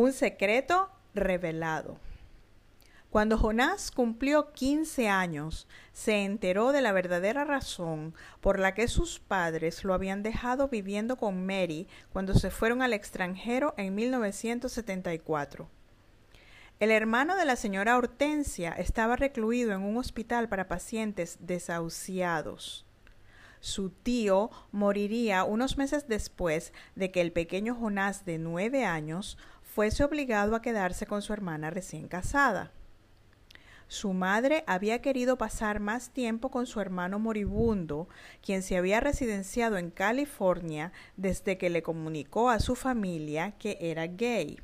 Un secreto revelado. Cuando Jonás cumplió 15 años, se enteró de la verdadera razón por la que sus padres lo habían dejado viviendo con Mary cuando se fueron al extranjero en 1974. El hermano de la señora Hortensia estaba recluido en un hospital para pacientes desahuciados. Su tío moriría unos meses después de que el pequeño Jonás de nueve años fuese obligado a quedarse con su hermana recién casada. Su madre había querido pasar más tiempo con su hermano moribundo, quien se había residenciado en California desde que le comunicó a su familia que era gay.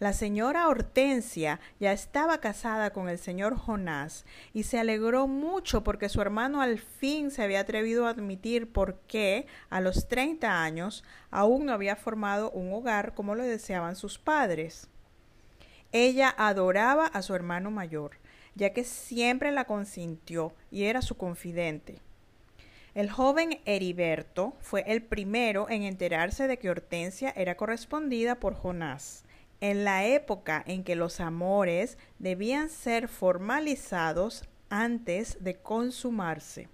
La señora Hortensia ya estaba casada con el señor Jonás y se alegró mucho porque su hermano al fin se había atrevido a admitir por qué, a los 30 años, aún no había formado un hogar como lo deseaban sus padres. Ella adoraba a su hermano mayor, ya que siempre la consintió y era su confidente. El joven Heriberto fue el primero en enterarse de que Hortensia era correspondida por Jonás en la época en que los amores debían ser formalizados antes de consumarse.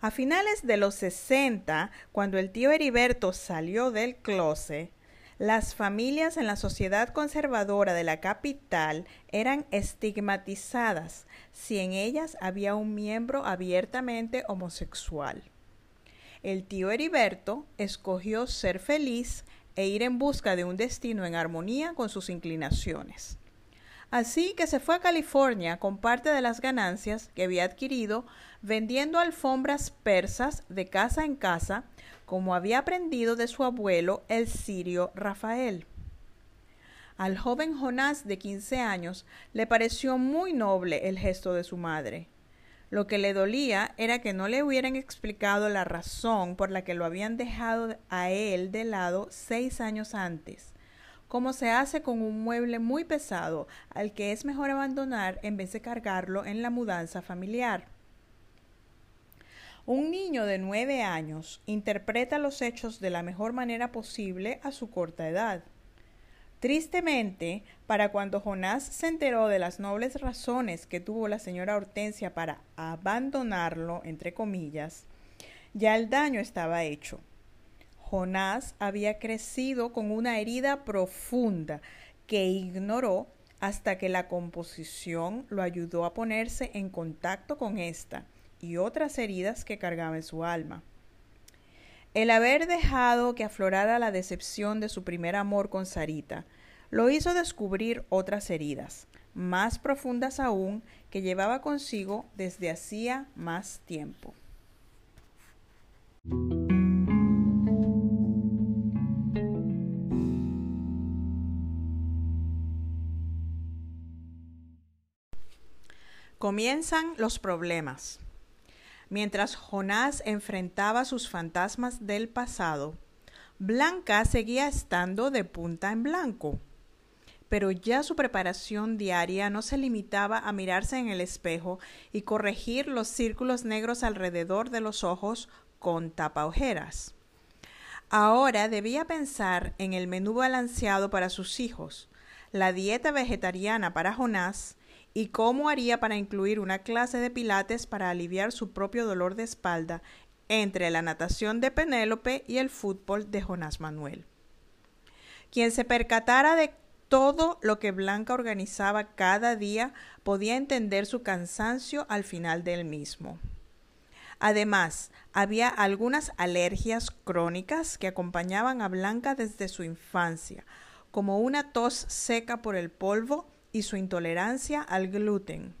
A finales de los 60, cuando el tío Heriberto salió del closet, las familias en la sociedad conservadora de la capital eran estigmatizadas si en ellas había un miembro abiertamente homosexual. El tío Heriberto escogió ser feliz e ir en busca de un destino en armonía con sus inclinaciones. Así que se fue a California con parte de las ganancias que había adquirido vendiendo alfombras persas de casa en casa, como había aprendido de su abuelo el sirio Rafael. Al joven Jonás de 15 años le pareció muy noble el gesto de su madre. Lo que le dolía era que no le hubieran explicado la razón por la que lo habían dejado a él de lado seis años antes, como se hace con un mueble muy pesado al que es mejor abandonar en vez de cargarlo en la mudanza familiar. Un niño de nueve años interpreta los hechos de la mejor manera posible a su corta edad. Tristemente, para cuando Jonás se enteró de las nobles razones que tuvo la señora Hortensia para abandonarlo, entre comillas, ya el daño estaba hecho. Jonás había crecido con una herida profunda que ignoró hasta que la composición lo ayudó a ponerse en contacto con esta y otras heridas que cargaba en su alma. El haber dejado que aflorara la decepción de su primer amor con Sarita lo hizo descubrir otras heridas, más profundas aún, que llevaba consigo desde hacía más tiempo. Comienzan los problemas. Mientras Jonás enfrentaba sus fantasmas del pasado, Blanca seguía estando de punta en blanco. Pero ya su preparación diaria no se limitaba a mirarse en el espejo y corregir los círculos negros alrededor de los ojos con tapaojeras. Ahora debía pensar en el menú balanceado para sus hijos, la dieta vegetariana para Jonás y cómo haría para incluir una clase de pilates para aliviar su propio dolor de espalda entre la natación de Penélope y el fútbol de Jonás Manuel. Quien se percatara de todo lo que Blanca organizaba cada día podía entender su cansancio al final del mismo. Además, había algunas alergias crónicas que acompañaban a Blanca desde su infancia, como una tos seca por el polvo y su intolerancia al gluten.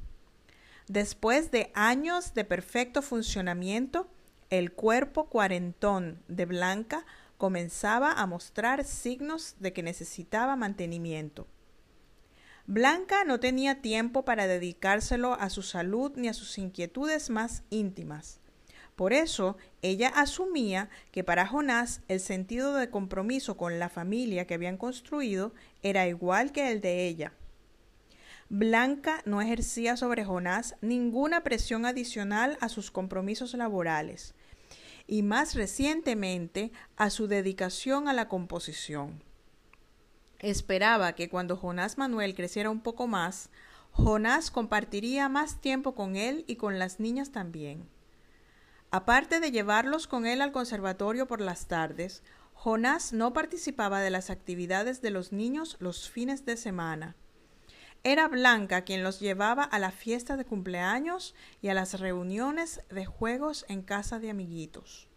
Después de años de perfecto funcionamiento, el cuerpo cuarentón de Blanca comenzaba a mostrar signos de que necesitaba mantenimiento. Blanca no tenía tiempo para dedicárselo a su salud ni a sus inquietudes más íntimas. Por eso ella asumía que para Jonás el sentido de compromiso con la familia que habían construido era igual que el de ella. Blanca no ejercía sobre Jonás ninguna presión adicional a sus compromisos laborales y más recientemente a su dedicación a la composición. esperaba que cuando Jonás Manuel creciera un poco más, Jonás compartiría más tiempo con él y con las niñas también. Aparte de llevarlos con él al conservatorio por las tardes, Jonás no participaba de las actividades de los niños los fines de semana. Era Blanca quien los llevaba a la fiesta de cumpleaños y a las reuniones de juegos en casa de amiguitos.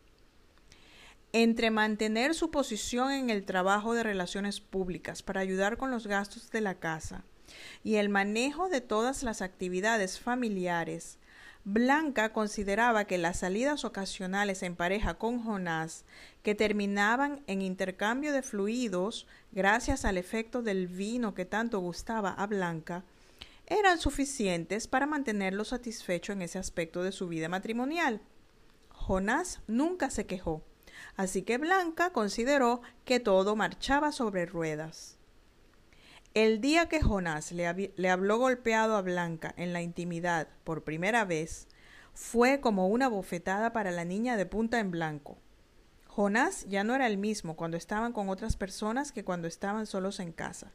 Entre mantener su posición en el trabajo de relaciones públicas para ayudar con los gastos de la casa y el manejo de todas las actividades familiares, Blanca consideraba que las salidas ocasionales en pareja con Jonás, que terminaban en intercambio de fluidos gracias al efecto del vino que tanto gustaba a Blanca, eran suficientes para mantenerlo satisfecho en ese aspecto de su vida matrimonial. Jonás nunca se quejó, así que Blanca consideró que todo marchaba sobre ruedas. El día que Jonás le, habló golpeado a Blanca en la intimidad por primera vez, fue como una bofetada para la niña de punta en blanco. Jonás ya no era el mismo cuando estaban con otras personas que cuando estaban solos en casa.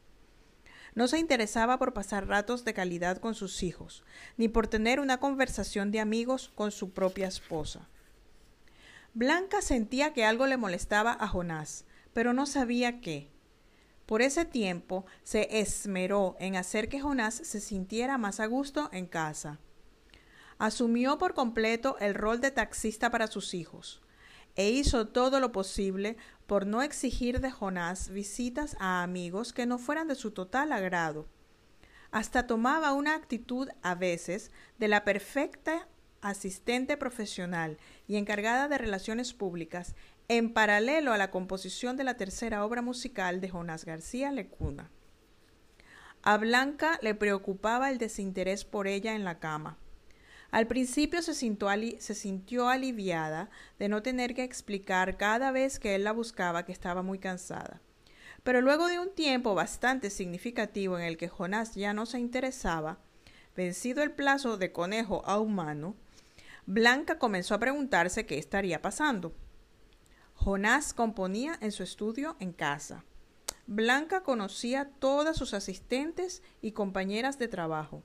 No se interesaba por pasar ratos de calidad con sus hijos, ni por tener una conversación de amigos con su propia esposa. Blanca sentía que algo le molestaba a Jonás, pero no sabía qué. Por ese tiempo se esmeró en hacer que Jonás se sintiera más a gusto en casa. Asumió por completo el rol de taxista para sus hijos e hizo todo lo posible por no exigir de Jonás visitas a amigos que no fueran de su total agrado. Hasta tomaba una actitud a veces de la perfecta asistente profesional y encargada de relaciones públicas en paralelo a la composición de la tercera obra musical de Jonás García Lecuna. A Blanca le preocupaba el desinterés por ella en la cama. Al principio se sintió, se sintió, aliviada de no tener que explicar cada vez que él la buscaba que estaba muy cansada. Pero luego de un tiempo bastante significativo en el que Jonás ya no se interesaba, vencido el plazo de conejo a humano, Blanca comenzó a preguntarse qué estaría pasando. Jonás componía en su estudio en casa. Blanca conocía todas sus asistentes y compañeras de trabajo.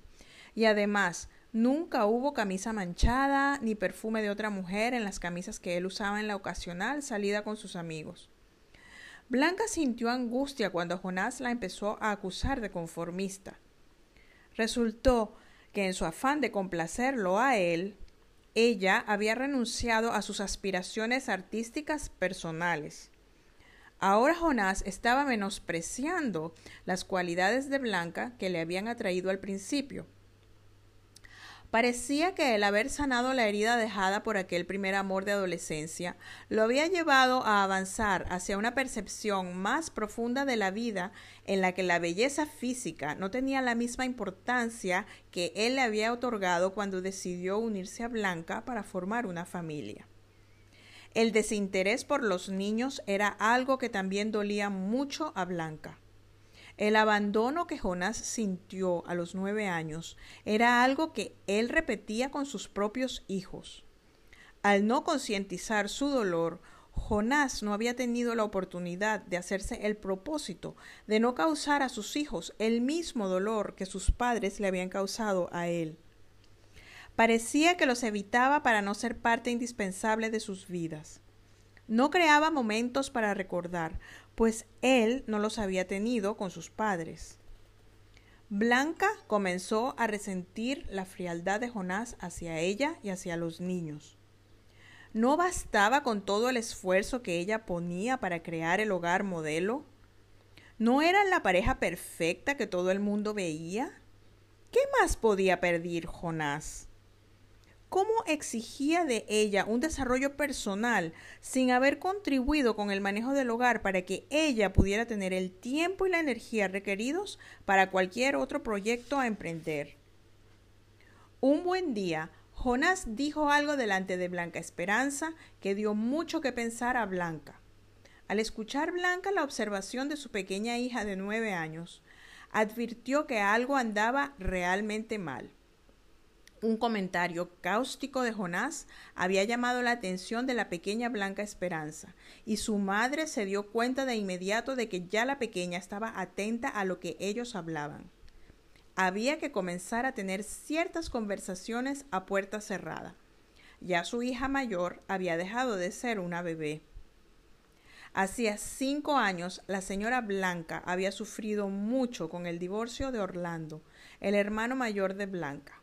Y además, nunca hubo camisa manchada ni perfume de otra mujer en las camisas que él usaba en la ocasional salida con sus amigos. Blanca sintió angustia cuando Jonás la empezó a acusar de conformista. Resultó que en su afán de complacerlo a él, ella había renunciado a sus aspiraciones artísticas personales. Ahora Jonás estaba menospreciando las cualidades de Blanca que le habían atraído al principio. Parecía que el haber sanado la herida dejada por aquel primer amor de adolescencia lo había llevado a avanzar hacia una percepción más profunda de la vida en la que la belleza física no tenía la misma importancia que él le había otorgado cuando decidió unirse a Blanca para formar una familia. El desinterés por los niños era algo que también dolía mucho a Blanca. El abandono que Jonás sintió a los nueve años era algo que él repetía con sus propios hijos. Al no concientizar su dolor, Jonás no había tenido la oportunidad de hacerse el propósito de no causar a sus hijos el mismo dolor que sus padres le habían causado a él. Parecía que los evitaba para no ser parte indispensable de sus vidas. No creaba momentos para recordar, pues él no los había tenido con sus padres. Blanca comenzó a resentir la frialdad de Jonás hacia ella y hacia los niños. ¿No bastaba con todo el esfuerzo que ella ponía para crear el hogar modelo? ¿No era la pareja perfecta que todo el mundo veía? ¿Qué más podía pedir Jonás? Cómo exigía de ella un desarrollo personal sin haber contribuido con el manejo del hogar para que ella pudiera tener el tiempo y la energía requeridos para cualquier otro proyecto a emprender. Un buen día, Jonás dijo algo delante de Blanca Esperanza que dio mucho que pensar a Blanca. Al escuchar Blanca la observación de su pequeña hija de nueve años, advirtió que algo andaba realmente mal. Un comentario cáustico de Jonás había llamado la atención de la pequeña Blanca Esperanza, y su madre se dio cuenta de inmediato de que ya la pequeña estaba atenta a lo que ellos hablaban. Había que comenzar a tener ciertas conversaciones a puerta cerrada. Ya su hija mayor había dejado de ser una bebé. Hacía cinco años la señora Blanca había sufrido mucho con el divorcio de Orlando, el hermano mayor de Blanca.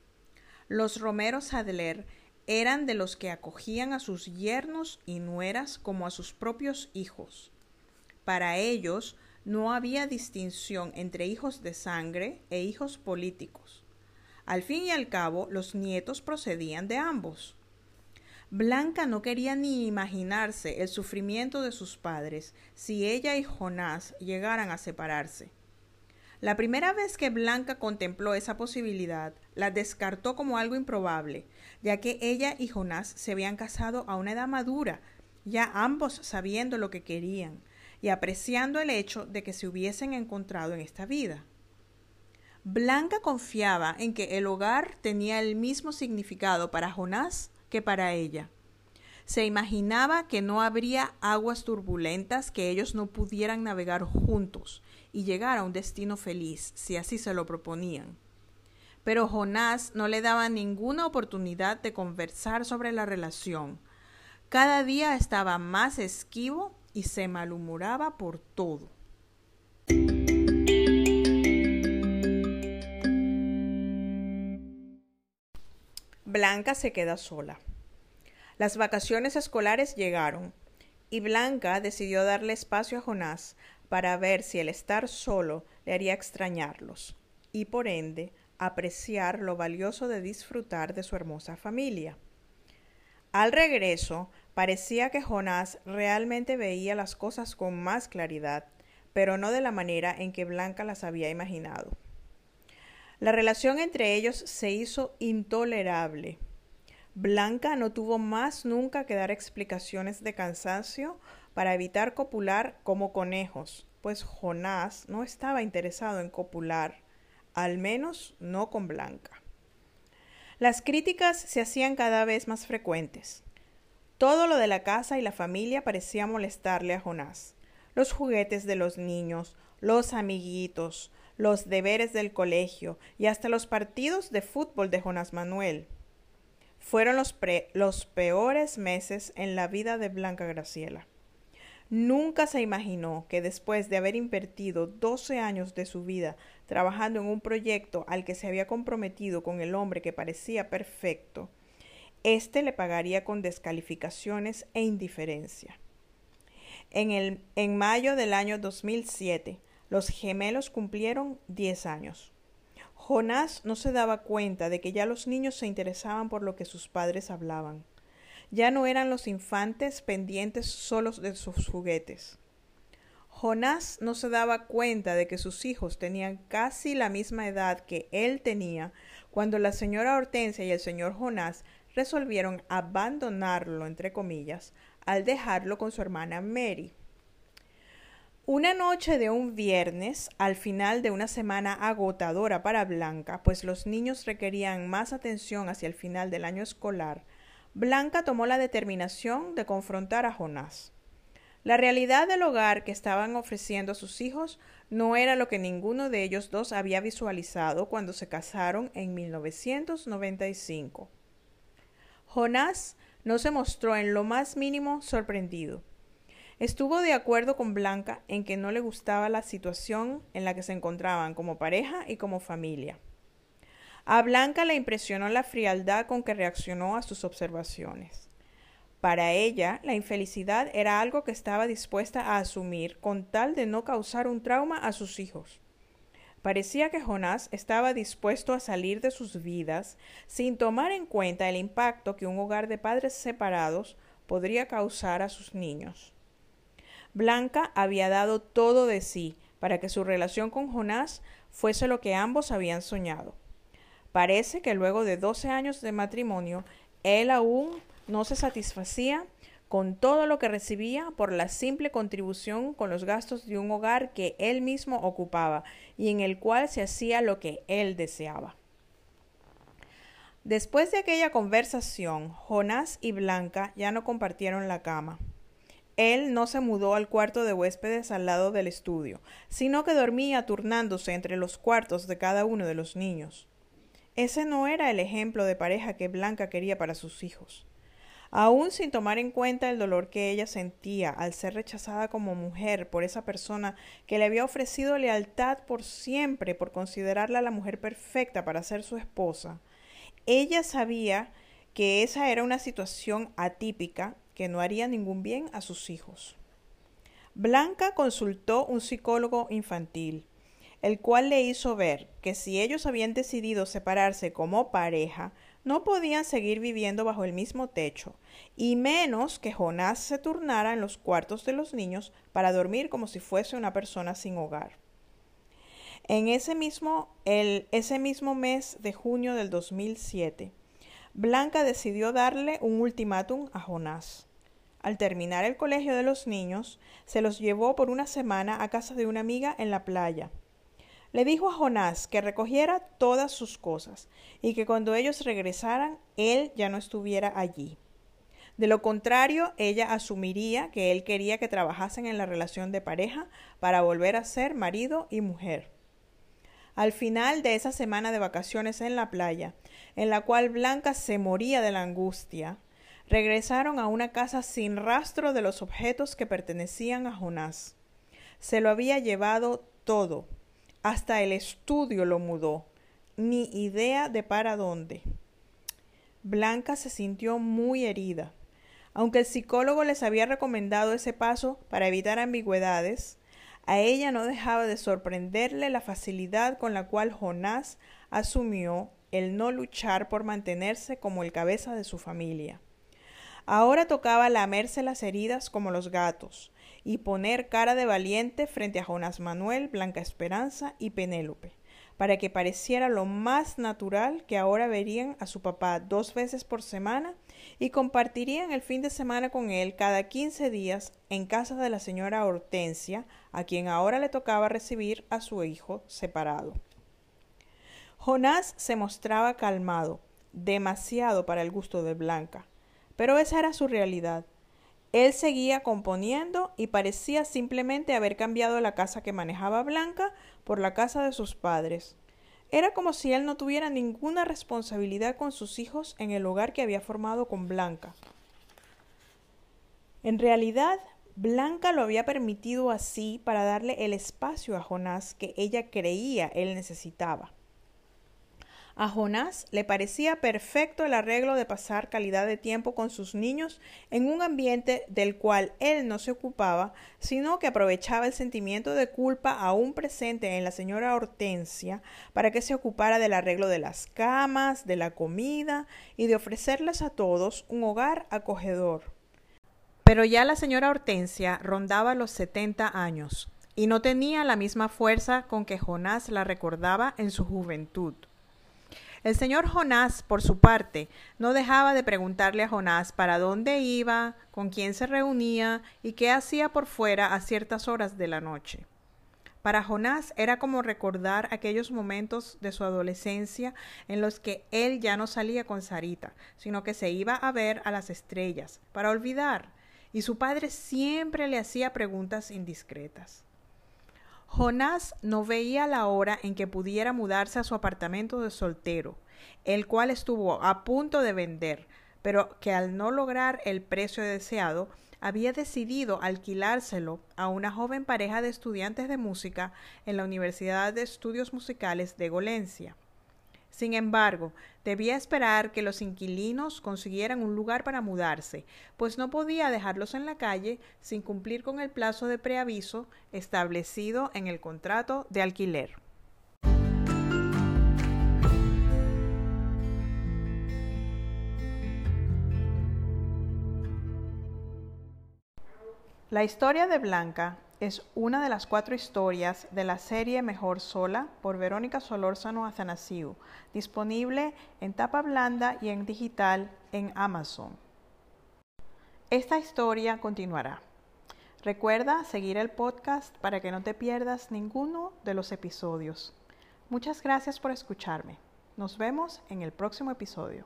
Los Romeros Adler eran de los que acogían a sus yernos y nueras como a sus propios hijos. Para ellos no había distinción entre hijos de sangre e hijos políticos. Al fin y al cabo, los nietos procedían de ambos. Blanca no quería ni imaginarse el sufrimiento de sus padres si ella y Jonás llegaran a separarse. La primera vez que Blanca contempló esa posibilidad, la descartó como algo improbable, ya que ella y Jonás se habían casado a una edad madura, ya ambos sabiendo lo que querían y apreciando el hecho de que se hubiesen encontrado en esta vida. Blanca confiaba en que el hogar tenía el mismo significado para Jonás que para ella. Se imaginaba que no habría aguas turbulentas que ellos no pudieran navegar juntos y llegar a un destino feliz, si así se lo proponían. Pero Jonás no le daba ninguna oportunidad de conversar sobre la relación. Cada día estaba más esquivo y se malhumoraba por todo. Blanca se queda sola. Las vacaciones escolares llegaron y Blanca decidió darle espacio a Jonás para ver si el estar solo le haría extrañarlos y por ende apreciar lo valioso de disfrutar de su hermosa familia. Al regreso, parecía que Jonás realmente veía las cosas con más claridad, pero no de la manera en que Blanca las había imaginado. La relación entre ellos se hizo intolerable Blanca no tuvo más nunca que dar explicaciones de cansancio para evitar copular como conejos, pues Jonás no estaba interesado en copular, al menos no con Blanca. Las críticas se hacían cada vez más frecuentes. Todo lo de la casa y la familia parecía molestarle a Jonás. Los juguetes de los niños, los amiguitos, los deberes del colegio y hasta los partidos de fútbol de Jonás Manuel. Fueron los, peores meses en la vida de Blanca Graciela. Nunca se imaginó que después de haber invertido 12 años de su vida trabajando en un proyecto al que se había comprometido con el hombre que parecía perfecto, éste le pagaría con descalificaciones e indiferencia. En, el, en mayo del año 2007, los gemelos cumplieron 10 años. Jonás no se daba cuenta de que ya los niños se interesaban por lo que sus padres hablaban. Ya no eran los infantes pendientes solos de sus juguetes. Jonás no se daba cuenta de que sus hijos tenían casi la misma edad que él tenía cuando la señora Hortensia y el señor Jonás resolvieron abandonarlo, entre comillas, al dejarlo con su hermana Mary. Una noche de un viernes, al final de una semana agotadora para Blanca, pues los niños requerían más atención hacia el final del año escolar, Blanca tomó la determinación de confrontar a Jonás. La realidad del hogar que estaban ofreciendo a sus hijos no era lo que ninguno de ellos dos había visualizado cuando se casaron en 1995. Jonás no se mostró en lo más mínimo sorprendido. Estuvo de acuerdo con Blanca en que no le gustaba la situación en la que se encontraban como pareja y como familia. A Blanca le impresionó la frialdad con que reaccionó a sus observaciones. Para ella, la infelicidad era algo que estaba dispuesta a asumir con tal de no causar un trauma a sus hijos. Parecía que Jonás estaba dispuesto a salir de sus vidas sin tomar en cuenta el impacto que un hogar de padres separados podría causar a sus niños. Blanca había dado todo de sí para que su relación con Jonás fuese lo que ambos habían soñado. Parece que luego de doce años de matrimonio, él aún no se satisfacía con todo lo que recibía por la simple contribución con los gastos de un hogar que él mismo ocupaba y en el cual se hacía lo que él deseaba. Después de aquella conversación, Jonás y Blanca ya no compartieron la cama. Él no se mudó al cuarto de huéspedes al lado del estudio, sino que dormía turnándose entre los cuartos de cada uno de los niños. Ese no era el ejemplo de pareja que Blanca quería para sus hijos. Aún sin tomar en cuenta el dolor que ella sentía al ser rechazada como mujer por esa persona que le había ofrecido lealtad por siempre, por considerarla la mujer perfecta para ser su esposa, ella sabía que esa era una situación atípica que no haría ningún bien a sus hijos. Blanca consultó un psicólogo infantil, el cual le hizo ver que si ellos habían decidido separarse como pareja, no podían seguir viviendo bajo el mismo techo, y menos que Jonás se turnara en los cuartos de los niños para dormir como si fuese una persona sin hogar. En ese mismo, el, ese mismo mes de junio del 2007, Blanca decidió darle un ultimátum a Jonás. Al terminar el colegio de los niños, se los llevó por una semana a casa de una amiga en la playa. Le dijo a Jonás que recogiera todas sus cosas y que cuando ellos regresaran, él ya no estuviera allí. De lo contrario, ella asumiría que él quería que trabajasen en la relación de pareja para volver a ser marido y mujer. Al final de esa semana de vacaciones en la playa, en la cual Blanca se moría de la angustia, regresaron a una casa sin rastro de los objetos que pertenecían a Jonás. Se lo había llevado todo, hasta el estudio lo mudó, ni idea de para dónde. Blanca se sintió muy herida. Aunque el psicólogo les había recomendado ese paso para evitar ambigüedades, a ella no dejaba de sorprenderle la facilidad con la cual Jonás asumió el no luchar por mantenerse como el cabeza de su familia. Ahora tocaba lamerse las heridas como los gatos y poner cara de valiente frente a Jonás Manuel, Blanca Esperanza y Penélope, para que pareciera lo más natural que ahora verían a su papá dos veces por semana y compartirían el fin de semana con él cada quince días en casa de la señora Hortensia, a quien ahora le tocaba recibir a su hijo separado. Jonás se mostraba calmado, demasiado para el gusto de Blanca, pero esa era su realidad. Él seguía componiendo y parecía simplemente haber cambiado la casa que manejaba Blanca por la casa de sus padres. Era como si él no tuviera ninguna responsabilidad con sus hijos en el hogar que había formado con Blanca. En realidad, Blanca lo había permitido así para darle el espacio a Jonás que ella creía él necesitaba. A Jonás le parecía perfecto el arreglo de pasar calidad de tiempo con sus niños en un ambiente del cual él no se ocupaba, sino que aprovechaba el sentimiento de culpa aún presente en la señora Hortensia para que se ocupara del arreglo de las camas, de la comida y de ofrecerles a todos un hogar acogedor. Pero ya la señora Hortensia rondaba los setenta años y no tenía la misma fuerza con que Jonás la recordaba en su juventud. El señor Jonás, por su parte, no dejaba de preguntarle a Jonás para dónde iba, con quién se reunía y qué hacía por fuera a ciertas horas de la noche. Para Jonás era como recordar aquellos momentos de su adolescencia en los que él ya no salía con Sarita, sino que se iba a ver a las estrellas, para olvidar, y su padre siempre le hacía preguntas indiscretas. Jonás no veía la hora en que pudiera mudarse a su apartamento de soltero, el cual estuvo a punto de vender, pero que al no lograr el precio deseado, había decidido alquilárselo a una joven pareja de estudiantes de música en la Universidad de Estudios Musicales de Golencia. Sin embargo, debía esperar que los inquilinos consiguieran un lugar para mudarse, pues no podía dejarlos en la calle sin cumplir con el plazo de preaviso establecido en el contrato de alquiler. La historia de Blanca es una de las cuatro historias de la serie Mejor Sola por Verónica Solórzano Atanasiu, disponible en tapa blanda y en digital en Amazon. Esta historia continuará. Recuerda seguir el podcast para que no te pierdas ninguno de los episodios. Muchas gracias por escucharme. Nos vemos en el próximo episodio.